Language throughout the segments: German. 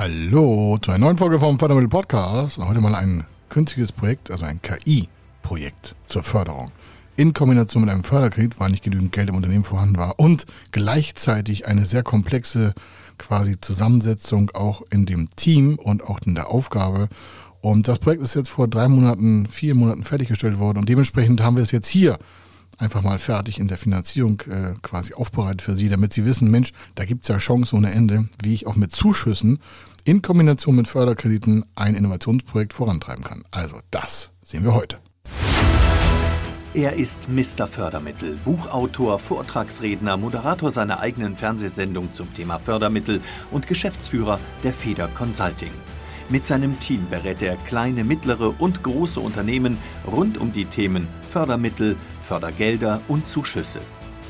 Hallo zu einer neuen Folge vom Fördermittel Podcast. Und heute mal ein künstliches Projekt, also ein KI-Projekt zur Förderung. In Kombination mit einem Förderkredit, weil nicht genügend Geld im Unternehmen vorhanden war und gleichzeitig eine sehr komplexe quasi Zusammensetzung auch in dem Team und auch in der Aufgabe. Und das Projekt ist jetzt vor drei Monaten, vier Monaten fertiggestellt worden und dementsprechend haben wir es jetzt hier einfach mal fertig in der Finanzierung äh, quasi aufbereitet für Sie, damit Sie wissen, Mensch, da gibt es ja Chancen ohne Ende, wie ich auch mit Zuschüssen in Kombination mit Förderkrediten ein Innovationsprojekt vorantreiben kann. Also das sehen wir heute. Er ist Mr. Fördermittel, Buchautor, Vortragsredner, Moderator seiner eigenen Fernsehsendung zum Thema Fördermittel und Geschäftsführer der Feder Consulting. Mit seinem Team berät er kleine, mittlere und große Unternehmen rund um die Themen Fördermittel, Fördergelder und Zuschüsse.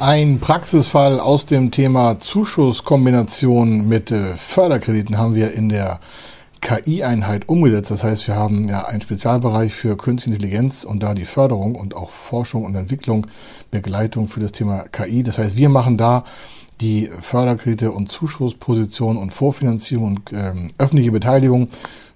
Ein Praxisfall aus dem Thema Zuschusskombination mit äh, Förderkrediten haben wir in der KI-Einheit umgesetzt. Das heißt, wir haben ja einen Spezialbereich für Künstliche Intelligenz und da die Förderung und auch Forschung und Entwicklung, Begleitung für das Thema KI. Das heißt, wir machen da die Förderkredite und Zuschussposition und Vorfinanzierung und ähm, öffentliche Beteiligung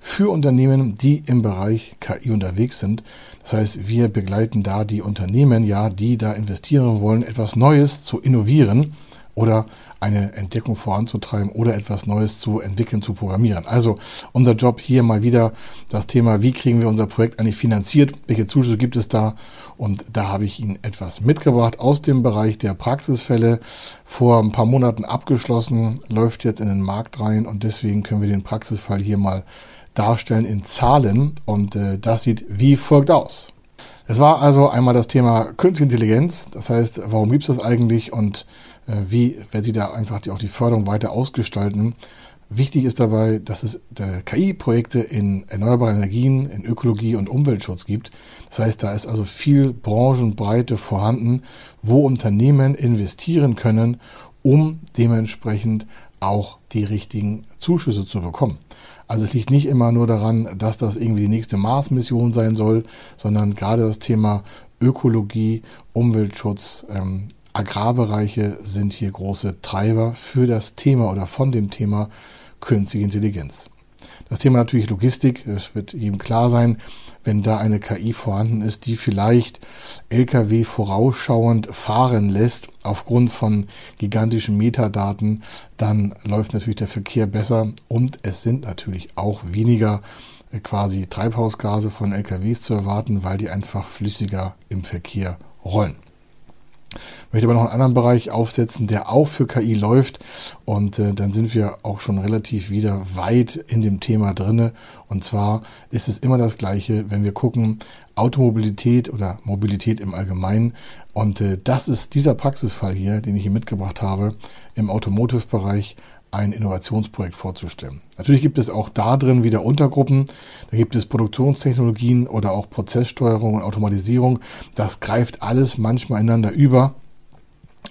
für Unternehmen, die im Bereich KI unterwegs sind. Das heißt, wir begleiten da die Unternehmen, ja, die da investieren wollen, etwas Neues zu innovieren oder eine Entdeckung voranzutreiben oder etwas Neues zu entwickeln, zu programmieren. Also unser Job hier mal wieder das Thema, wie kriegen wir unser Projekt eigentlich finanziert, welche Zuschüsse gibt es da und da habe ich Ihnen etwas mitgebracht aus dem Bereich der Praxisfälle, vor ein paar Monaten abgeschlossen, läuft jetzt in den Markt rein und deswegen können wir den Praxisfall hier mal darstellen in Zahlen und äh, das sieht wie folgt aus. Es war also einmal das Thema Künstliche Intelligenz, das heißt, warum gibt es das eigentlich und äh, wie werden Sie da einfach die, auch die Förderung weiter ausgestalten. Wichtig ist dabei, dass es KI-Projekte in erneuerbare Energien, in Ökologie und Umweltschutz gibt. Das heißt, da ist also viel Branchenbreite vorhanden, wo Unternehmen investieren können, um dementsprechend auch die richtigen Zuschüsse zu bekommen. Also es liegt nicht immer nur daran, dass das irgendwie die nächste Mars-Mission sein soll, sondern gerade das Thema Ökologie, Umweltschutz, ähm, Agrarbereiche sind hier große Treiber für das Thema oder von dem Thema künstliche Intelligenz. Das Thema natürlich Logistik, es wird jedem klar sein, wenn da eine KI vorhanden ist, die vielleicht Lkw vorausschauend fahren lässt aufgrund von gigantischen Metadaten, dann läuft natürlich der Verkehr besser und es sind natürlich auch weniger äh, quasi Treibhausgase von Lkws zu erwarten, weil die einfach flüssiger im Verkehr rollen. Möchte aber noch einen anderen Bereich aufsetzen, der auch für KI läuft. Und äh, dann sind wir auch schon relativ wieder weit in dem Thema drinne. Und zwar ist es immer das Gleiche, wenn wir gucken, Automobilität oder Mobilität im Allgemeinen. Und äh, das ist dieser Praxisfall hier, den ich hier mitgebracht habe, im Automotive-Bereich ein Innovationsprojekt vorzustellen. Natürlich gibt es auch da drin wieder Untergruppen. Da gibt es Produktionstechnologien oder auch Prozesssteuerung und Automatisierung. Das greift alles manchmal einander über.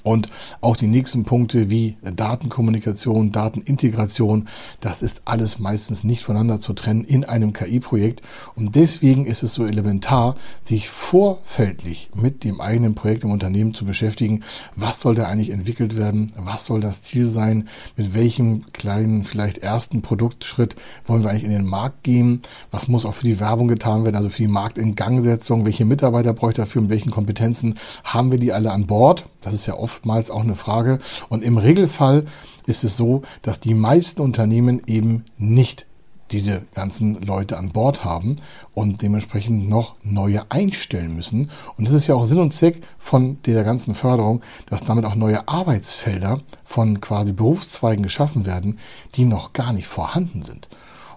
Und auch die nächsten Punkte wie Datenkommunikation, Datenintegration, das ist alles meistens nicht voneinander zu trennen in einem KI-Projekt. Und deswegen ist es so elementar, sich vorfältig mit dem eigenen Projekt im Unternehmen zu beschäftigen. Was soll da eigentlich entwickelt werden? Was soll das Ziel sein? Mit welchem kleinen, vielleicht ersten Produktschritt wollen wir eigentlich in den Markt gehen? Was muss auch für die Werbung getan werden? Also für die Marktingangsetzung? Welche Mitarbeiter bräuchte dafür? Mit welchen Kompetenzen haben wir die alle an Bord? Das ist ja oftmals auch eine Frage. Und im Regelfall ist es so, dass die meisten Unternehmen eben nicht diese ganzen Leute an Bord haben und dementsprechend noch neue einstellen müssen. Und das ist ja auch Sinn und Zweck von der ganzen Förderung, dass damit auch neue Arbeitsfelder von quasi Berufszweigen geschaffen werden, die noch gar nicht vorhanden sind.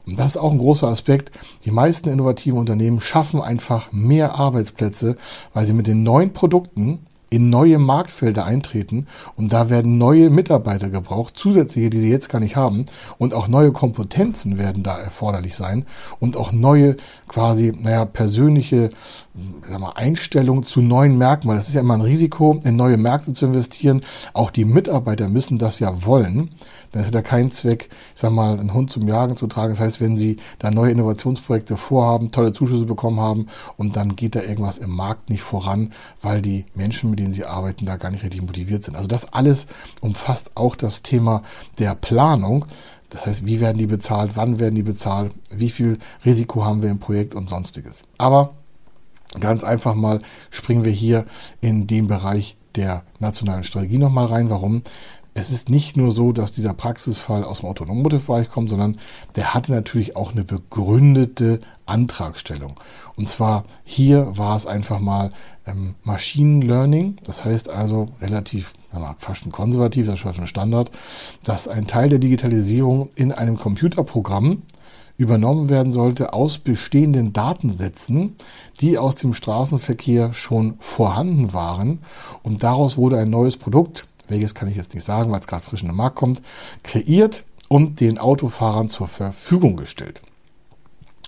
Und das ist auch ein großer Aspekt. Die meisten innovativen Unternehmen schaffen einfach mehr Arbeitsplätze, weil sie mit den neuen Produkten in neue Marktfelder eintreten und da werden neue Mitarbeiter gebraucht, zusätzliche, die sie jetzt gar nicht haben und auch neue Kompetenzen werden da erforderlich sein und auch neue quasi, naja, persönliche mal, Einstellung zu neuen weil das ist ja immer ein Risiko, in neue Märkte zu investieren. Auch die Mitarbeiter müssen das ja wollen. Dann hat er keinen Zweck, ich sag mal, einen Hund zum Jagen zu tragen. Das heißt, wenn Sie da neue Innovationsprojekte vorhaben, tolle Zuschüsse bekommen haben und dann geht da irgendwas im Markt nicht voran, weil die Menschen, mit denen Sie arbeiten, da gar nicht richtig motiviert sind. Also das alles umfasst auch das Thema der Planung. Das heißt, wie werden die bezahlt, wann werden die bezahlt, wie viel Risiko haben wir im Projekt und sonstiges. Aber Ganz einfach mal springen wir hier in den Bereich der nationalen Strategie nochmal rein. Warum? Es ist nicht nur so, dass dieser Praxisfall aus dem Autonommotive-Bereich kommt, sondern der hatte natürlich auch eine begründete Antragstellung. Und zwar hier war es einfach mal ähm, Machine Learning, das heißt also relativ fast ein konservativ, das ist schon Standard, dass ein Teil der Digitalisierung in einem Computerprogramm übernommen werden sollte aus bestehenden Datensätzen, die aus dem Straßenverkehr schon vorhanden waren. Und daraus wurde ein neues Produkt, welches kann ich jetzt nicht sagen, weil es gerade frisch in den Markt kommt, kreiert und den Autofahrern zur Verfügung gestellt.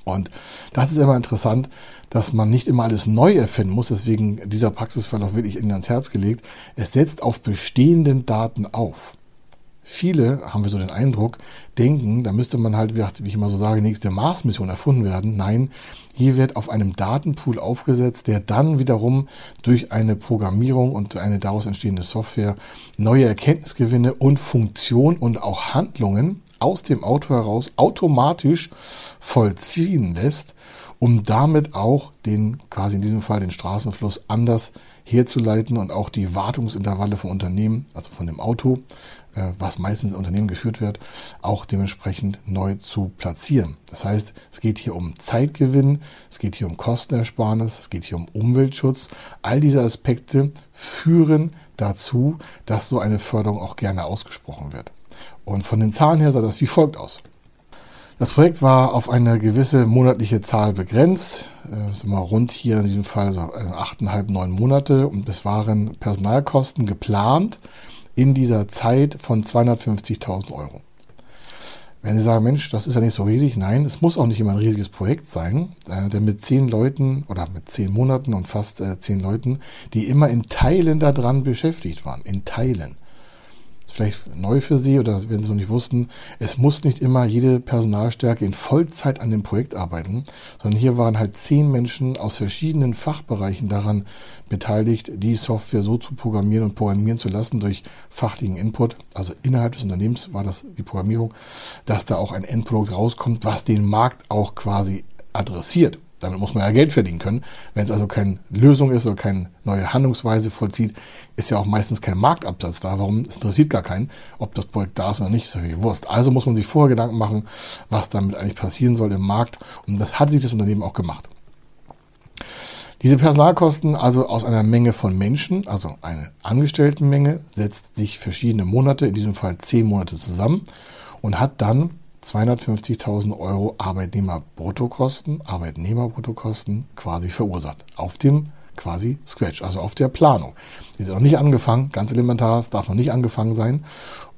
Und das ist immer interessant, dass man nicht immer alles neu erfinden muss. Deswegen dieser Praxisfall auch wirklich Ihnen ans Herz gelegt. Es setzt auf bestehenden Daten auf. Viele, haben wir so den Eindruck, denken, da müsste man halt, wie ich immer so sage, nächste Mars-Mission erfunden werden. Nein, hier wird auf einem Datenpool aufgesetzt, der dann wiederum durch eine Programmierung und eine daraus entstehende Software neue Erkenntnisgewinne und Funktionen und auch Handlungen aus dem Auto heraus automatisch vollziehen lässt, um damit auch den, quasi in diesem Fall den Straßenfluss anders herzuleiten und auch die Wartungsintervalle vom Unternehmen, also von dem Auto, was meistens in Unternehmen geführt wird, auch dementsprechend neu zu platzieren. Das heißt, es geht hier um Zeitgewinn, es geht hier um Kostenersparnis, es geht hier um Umweltschutz. All diese Aspekte führen dazu, dass so eine Förderung auch gerne ausgesprochen wird. Und von den Zahlen her sah das wie folgt aus. Das Projekt war auf eine gewisse monatliche Zahl begrenzt, äh, mal rund hier in diesem Fall so äh, achteinhalb, neun Monate und es waren Personalkosten geplant in dieser Zeit von 250.000 Euro. Wenn Sie sagen, Mensch, das ist ja nicht so riesig, nein, es muss auch nicht immer ein riesiges Projekt sein, äh, denn mit zehn Leuten oder mit zehn Monaten und fast äh, zehn Leuten, die immer in Teilen daran beschäftigt waren, in Teilen, vielleicht neu für Sie oder wenn Sie es noch nicht wussten, es muss nicht immer jede Personalstärke in Vollzeit an dem Projekt arbeiten, sondern hier waren halt zehn Menschen aus verschiedenen Fachbereichen daran beteiligt, die Software so zu programmieren und programmieren zu lassen durch fachlichen Input. Also innerhalb des Unternehmens war das die Programmierung, dass da auch ein Endprodukt rauskommt, was den Markt auch quasi adressiert. Damit muss man ja Geld verdienen können. Wenn es also keine Lösung ist oder keine neue Handlungsweise vollzieht, ist ja auch meistens kein Marktabsatz da. Warum? Es interessiert gar keinen, ob das Projekt da ist oder nicht. Ist ja Wurst. Also muss man sich vorher Gedanken machen, was damit eigentlich passieren soll im Markt. Und das hat sich das Unternehmen auch gemacht. Diese Personalkosten also aus einer Menge von Menschen, also eine Angestelltenmenge, setzt sich verschiedene Monate, in diesem Fall zehn Monate zusammen und hat dann 250.000 Euro Arbeitnehmerbruttokosten, Arbeitnehmerbruttokosten quasi verursacht. Auf dem quasi Scratch, also auf der Planung. Die ist noch nicht angefangen, ganz elementar, es darf noch nicht angefangen sein.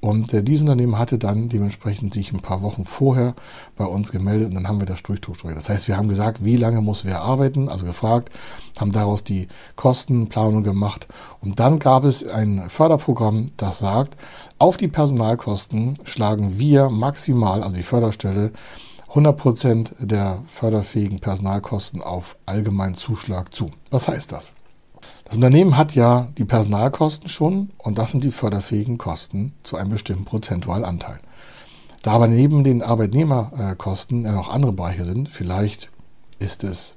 Und äh, dieses Unternehmen hatte dann dementsprechend sich ein paar Wochen vorher bei uns gemeldet und dann haben wir das durchstrukturiert. Das heißt, wir haben gesagt, wie lange muss wer arbeiten, also gefragt, haben daraus die Kostenplanung gemacht und dann gab es ein Förderprogramm, das sagt, auf die Personalkosten schlagen wir maximal, also die Förderstelle, 100% der förderfähigen Personalkosten auf allgemeinen Zuschlag zu. Was heißt das? Das Unternehmen hat ja die Personalkosten schon und das sind die förderfähigen Kosten zu einem bestimmten prozentualen Anteil. Da aber neben den Arbeitnehmerkosten ja noch andere Bereiche sind, vielleicht ist es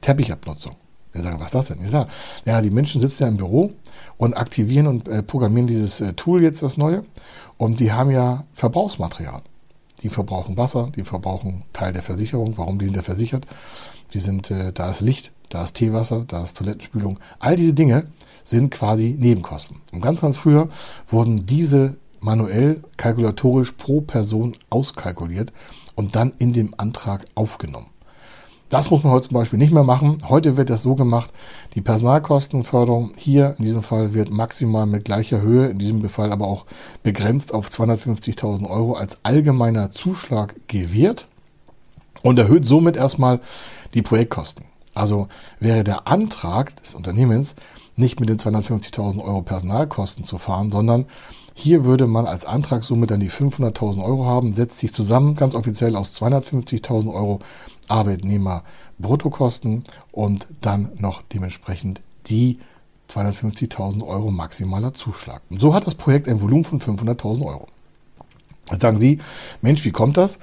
Teppichabnutzung. Wir sagen, was ist das denn? Ich sage, ja, die Menschen sitzen ja im Büro und aktivieren und äh, programmieren dieses äh, Tool jetzt das neue und die haben ja Verbrauchsmaterial. Die verbrauchen Wasser, die verbrauchen Teil der Versicherung. Warum? Die sind ja versichert. Die sind, äh, da ist Licht, da ist Teewasser, da ist Toilettenspülung. All diese Dinge sind quasi Nebenkosten. Und ganz, ganz früher wurden diese manuell kalkulatorisch pro Person auskalkuliert und dann in dem Antrag aufgenommen. Das muss man heute zum Beispiel nicht mehr machen. Heute wird das so gemacht, die Personalkostenförderung hier in diesem Fall wird maximal mit gleicher Höhe, in diesem Fall aber auch begrenzt auf 250.000 Euro als allgemeiner Zuschlag gewährt und erhöht somit erstmal die Projektkosten. Also wäre der Antrag des Unternehmens nicht mit den 250.000 Euro Personalkosten zu fahren, sondern hier würde man als Antragssumme dann die 500.000 Euro haben, setzt sich zusammen ganz offiziell aus 250.000 Euro Arbeitnehmer Bruttokosten und dann noch dementsprechend die 250.000 Euro maximaler Zuschlag. Und so hat das Projekt ein Volumen von 500.000 Euro. Jetzt sagen Sie, Mensch, wie kommt das?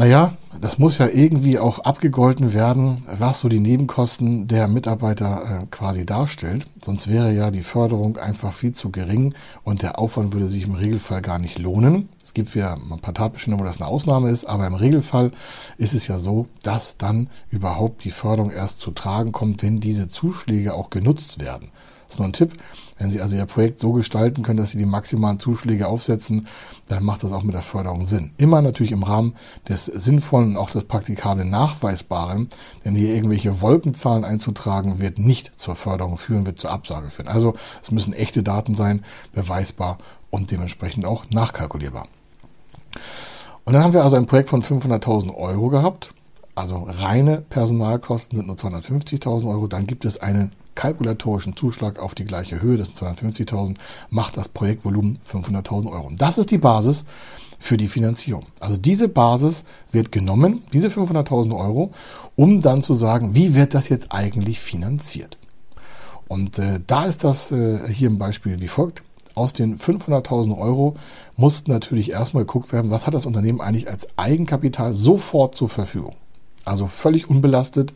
Naja, das muss ja irgendwie auch abgegolten werden, was so die Nebenkosten der Mitarbeiter äh, quasi darstellt. Sonst wäre ja die Förderung einfach viel zu gering und der Aufwand würde sich im Regelfall gar nicht lohnen. Es gibt ja ein paar Tatbestände, wo das eine Ausnahme ist, aber im Regelfall ist es ja so, dass dann überhaupt die Förderung erst zu tragen kommt, wenn diese Zuschläge auch genutzt werden. Das ist nur ein Tipp. Wenn Sie also Ihr Projekt so gestalten können, dass Sie die maximalen Zuschläge aufsetzen, dann macht das auch mit der Förderung Sinn. Immer natürlich im Rahmen des sinnvollen und auch des praktikablen Nachweisbaren, denn hier irgendwelche Wolkenzahlen einzutragen, wird nicht zur Förderung führen, wird zur Absage führen. Also es müssen echte Daten sein, beweisbar und dementsprechend auch nachkalkulierbar. Und dann haben wir also ein Projekt von 500.000 Euro gehabt. Also reine Personalkosten sind nur 250.000 Euro. Dann gibt es einen kalkulatorischen Zuschlag auf die gleiche Höhe, das sind 250.000, macht das Projektvolumen 500.000 Euro. Und das ist die Basis für die Finanzierung. Also diese Basis wird genommen, diese 500.000 Euro, um dann zu sagen, wie wird das jetzt eigentlich finanziert? Und äh, da ist das äh, hier im Beispiel wie folgt. Aus den 500.000 Euro mussten natürlich erstmal geguckt werden, was hat das Unternehmen eigentlich als Eigenkapital sofort zur Verfügung. Also völlig unbelastet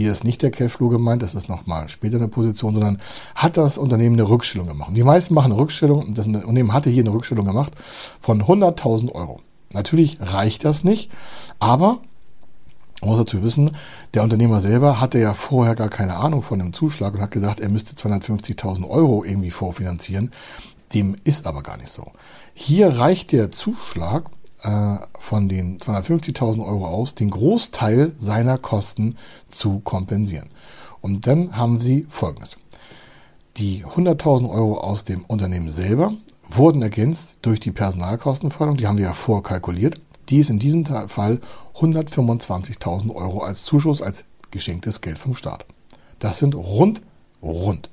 hier ist nicht der Cashflow gemeint, das ist nochmal später eine Position, sondern hat das Unternehmen eine Rückstellung gemacht. Die meisten machen eine Rückstellung und das Unternehmen hatte hier eine Rückstellung gemacht von 100.000 Euro. Natürlich reicht das nicht, aber man muss dazu wissen, der Unternehmer selber hatte ja vorher gar keine Ahnung von dem Zuschlag und hat gesagt, er müsste 250.000 Euro irgendwie vorfinanzieren. Dem ist aber gar nicht so. Hier reicht der Zuschlag äh, von den 250.000 Euro aus, den Großteil seiner Kosten zu kompensieren. Und dann haben sie Folgendes. Die 100.000 Euro aus dem Unternehmen selber wurden ergänzt durch die Personalkostenförderung, die haben wir ja vorkalkuliert. Die ist in diesem Fall 125.000 Euro als Zuschuss, als geschenktes Geld vom Staat. Das sind rund, rund.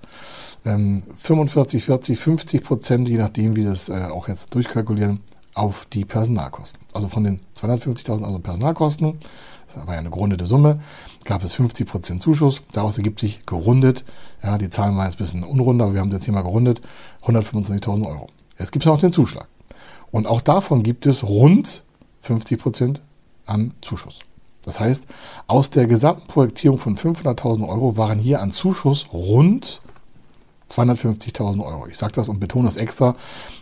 45, 40, 50 Prozent, je nachdem, wie das äh, auch jetzt durchkalkulieren, auf die Personalkosten. Also von den 250.000 Euro Personalkosten, das war ja eine gerundete Summe, gab es 50% Zuschuss. Daraus ergibt sich gerundet, ja, die Zahlen waren jetzt ein bisschen unrund, aber wir haben jetzt hier mal gerundet, 125.000 Euro. Jetzt gibt es noch den Zuschlag. Und auch davon gibt es rund 50% an Zuschuss. Das heißt, aus der gesamten Projektierung von 500.000 Euro waren hier an Zuschuss rund 250.000 Euro. Ich sage das und betone das extra,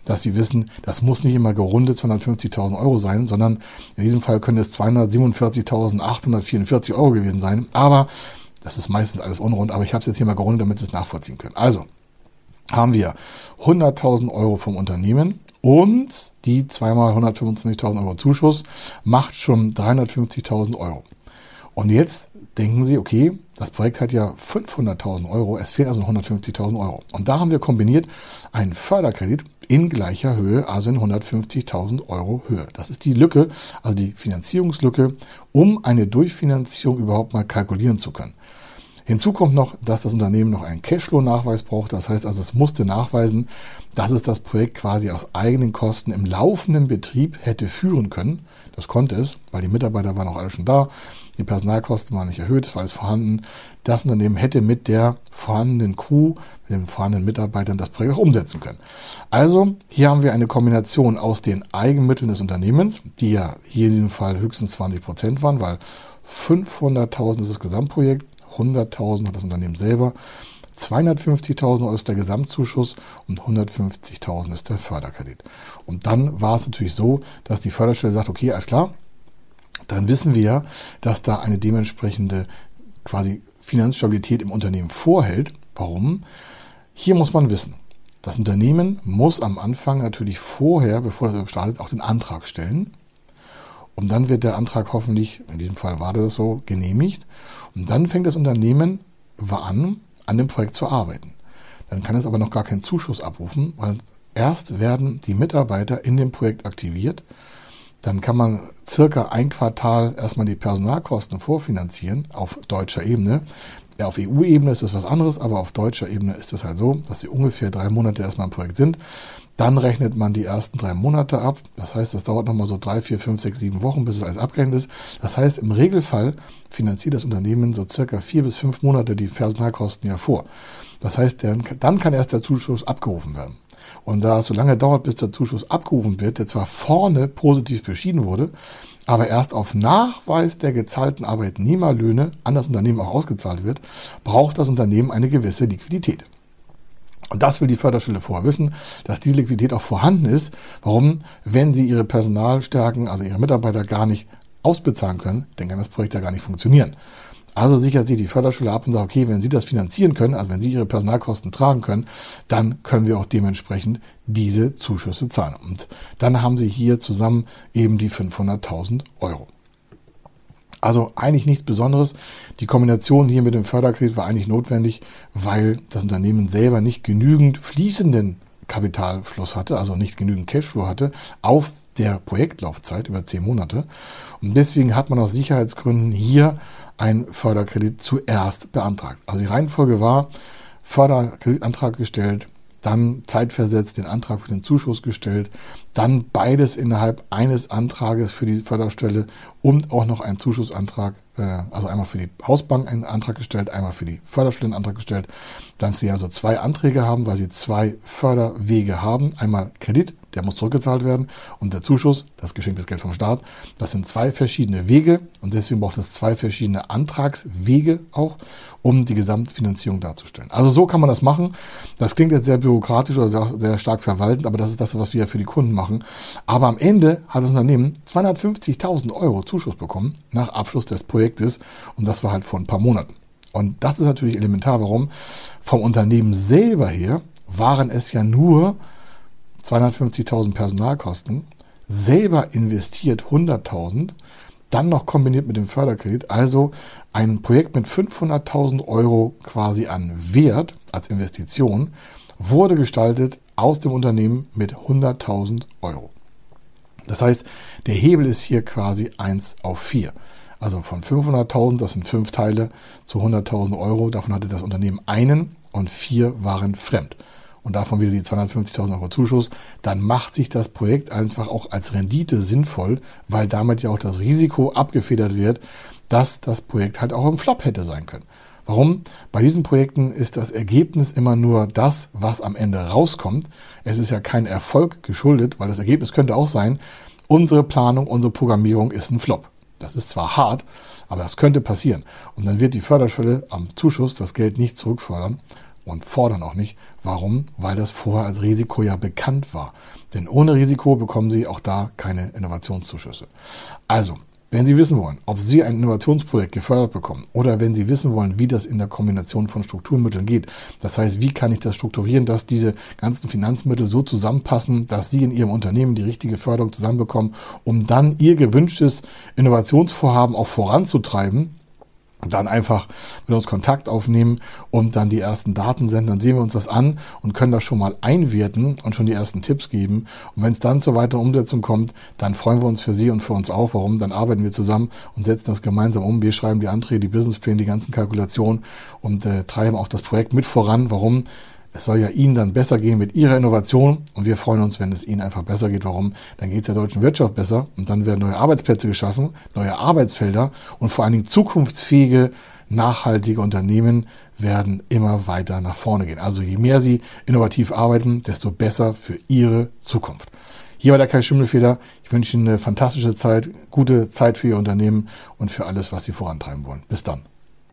dass Sie wissen, das muss nicht immer gerundet 250.000 Euro sein, sondern in diesem Fall können es 247.844 Euro gewesen sein. Aber das ist meistens alles unrund, aber ich habe es jetzt hier mal gerundet, damit Sie es nachvollziehen können. Also haben wir 100.000 Euro vom Unternehmen und die zweimal 125.000 Euro Zuschuss macht schon 350.000 Euro. Und jetzt denken Sie, okay, das Projekt hat ja 500.000 Euro, es fehlen also 150.000 Euro. Und da haben wir kombiniert einen Förderkredit in gleicher Höhe, also in 150.000 Euro Höhe. Das ist die Lücke, also die Finanzierungslücke, um eine Durchfinanzierung überhaupt mal kalkulieren zu können. Hinzu kommt noch, dass das Unternehmen noch einen Cashflow-Nachweis braucht. Das heißt also, es musste nachweisen, dass es das Projekt quasi aus eigenen Kosten im laufenden Betrieb hätte führen können. Das konnte es, weil die Mitarbeiter waren auch alle schon da. Die Personalkosten waren nicht erhöht, es war alles vorhanden. Das Unternehmen hätte mit der vorhandenen Crew, mit den vorhandenen Mitarbeitern das Projekt auch umsetzen können. Also hier haben wir eine Kombination aus den Eigenmitteln des Unternehmens, die ja hier in diesem Fall höchstens 20 Prozent waren, weil 500.000 ist das Gesamtprojekt, 100.000 hat das Unternehmen selber. 250.000 Euro ist der Gesamtzuschuss und 150.000 ist der Förderkredit. Und dann war es natürlich so, dass die Förderstelle sagt, okay, alles klar, dann wissen wir, dass da eine dementsprechende quasi Finanzstabilität im Unternehmen vorhält. Warum? Hier muss man wissen, das Unternehmen muss am Anfang natürlich vorher, bevor es startet, auch den Antrag stellen. Und dann wird der Antrag hoffentlich, in diesem Fall war das so, genehmigt. Und dann fängt das Unternehmen an, an dem Projekt zu arbeiten. Dann kann es aber noch gar keinen Zuschuss abrufen, weil erst werden die Mitarbeiter in dem Projekt aktiviert. Dann kann man circa ein Quartal erstmal die Personalkosten vorfinanzieren auf deutscher Ebene. Ja, auf EU-Ebene ist das was anderes, aber auf deutscher Ebene ist es halt so, dass sie ungefähr drei Monate erstmal im Projekt sind. Dann rechnet man die ersten drei Monate ab. Das heißt, das dauert nochmal so drei, vier, fünf, sechs, sieben Wochen, bis es alles abgerechnet ist. Das heißt, im Regelfall finanziert das Unternehmen so circa vier bis fünf Monate die Personalkosten ja vor. Das heißt, dann kann erst der Zuschuss abgerufen werden. Und da es so lange dauert, bis der Zuschuss abgerufen wird, der zwar vorne positiv beschieden wurde, aber erst auf Nachweis der gezahlten Arbeitnehmerlöhne an das Unternehmen auch ausgezahlt wird, braucht das Unternehmen eine gewisse Liquidität. Und das will die Förderstelle vorher wissen, dass diese Liquidität auch vorhanden ist. Warum? Wenn sie ihre Personalstärken, also ihre Mitarbeiter gar nicht ausbezahlen können, dann kann das Projekt ja gar nicht funktionieren. Also sichert sich die Förderschule ab und sagt, okay, wenn Sie das finanzieren können, also wenn Sie Ihre Personalkosten tragen können, dann können wir auch dementsprechend diese Zuschüsse zahlen. Und dann haben Sie hier zusammen eben die 500.000 Euro. Also eigentlich nichts Besonderes. Die Kombination hier mit dem Förderkredit war eigentlich notwendig, weil das Unternehmen selber nicht genügend fließenden Kapitalfluss hatte, also nicht genügend Cashflow hatte, auf der Projektlaufzeit über zehn Monate. Und deswegen hat man aus Sicherheitsgründen hier einen Förderkredit zuerst beantragt. Also die Reihenfolge war, Förderkreditantrag gestellt, dann zeitversetzt den Antrag für den Zuschuss gestellt, dann beides innerhalb eines Antrages für die Förderstelle und auch noch einen Zuschussantrag, äh, also einmal für die Hausbank einen Antrag gestellt, einmal für die Förderstelle einen Antrag gestellt, dann sie also zwei Anträge haben, weil sie zwei Förderwege haben, einmal Kredit der muss zurückgezahlt werden. Und der Zuschuss, das geschenktes Geld vom Staat, das sind zwei verschiedene Wege und deswegen braucht es zwei verschiedene Antragswege auch, um die Gesamtfinanzierung darzustellen. Also so kann man das machen. Das klingt jetzt sehr bürokratisch oder sehr, sehr stark verwaltend, aber das ist das, was wir für die Kunden machen. Aber am Ende hat das Unternehmen 250.000 Euro Zuschuss bekommen nach Abschluss des Projektes und das war halt vor ein paar Monaten. Und das ist natürlich elementar. Warum? Vom Unternehmen selber her waren es ja nur 250.000 Personalkosten, selber investiert 100.000, dann noch kombiniert mit dem Förderkredit, also ein Projekt mit 500.000 Euro quasi an Wert als Investition, wurde gestaltet aus dem Unternehmen mit 100.000 Euro. Das heißt, der Hebel ist hier quasi 1 auf 4. Also von 500.000, das sind fünf Teile, zu 100.000 Euro. Davon hatte das Unternehmen einen und vier waren fremd und davon wieder die 250.000 Euro Zuschuss, dann macht sich das Projekt einfach auch als Rendite sinnvoll, weil damit ja auch das Risiko abgefedert wird, dass das Projekt halt auch im Flop hätte sein können. Warum? Bei diesen Projekten ist das Ergebnis immer nur das, was am Ende rauskommt. Es ist ja kein Erfolg geschuldet, weil das Ergebnis könnte auch sein, unsere Planung, unsere Programmierung ist ein Flop. Das ist zwar hart, aber das könnte passieren. Und dann wird die Förderschwelle am Zuschuss das Geld nicht zurückfordern, und fordern auch nicht. Warum? Weil das vorher als Risiko ja bekannt war. Denn ohne Risiko bekommen Sie auch da keine Innovationszuschüsse. Also, wenn Sie wissen wollen, ob Sie ein Innovationsprojekt gefördert bekommen oder wenn Sie wissen wollen, wie das in der Kombination von Strukturmitteln geht, das heißt, wie kann ich das strukturieren, dass diese ganzen Finanzmittel so zusammenpassen, dass Sie in Ihrem Unternehmen die richtige Förderung zusammenbekommen, um dann Ihr gewünschtes Innovationsvorhaben auch voranzutreiben, dann einfach mit uns Kontakt aufnehmen und dann die ersten Daten senden. Dann sehen wir uns das an und können das schon mal einwerten und schon die ersten Tipps geben. Und wenn es dann zur weiteren Umsetzung kommt, dann freuen wir uns für Sie und für uns auch. Warum? Dann arbeiten wir zusammen und setzen das gemeinsam um. Wir schreiben die Anträge, die Businesspläne, die ganzen Kalkulationen und äh, treiben auch das Projekt mit voran. Warum? Es soll ja Ihnen dann besser gehen mit Ihrer Innovation und wir freuen uns, wenn es Ihnen einfach besser geht. Warum? Dann geht es der deutschen Wirtschaft besser und dann werden neue Arbeitsplätze geschaffen, neue Arbeitsfelder und vor allen Dingen zukunftsfähige, nachhaltige Unternehmen werden immer weiter nach vorne gehen. Also je mehr Sie innovativ arbeiten, desto besser für Ihre Zukunft. Hier war der Kai Schimmelfeder. Ich wünsche Ihnen eine fantastische Zeit, gute Zeit für Ihr Unternehmen und für alles, was Sie vorantreiben wollen. Bis dann.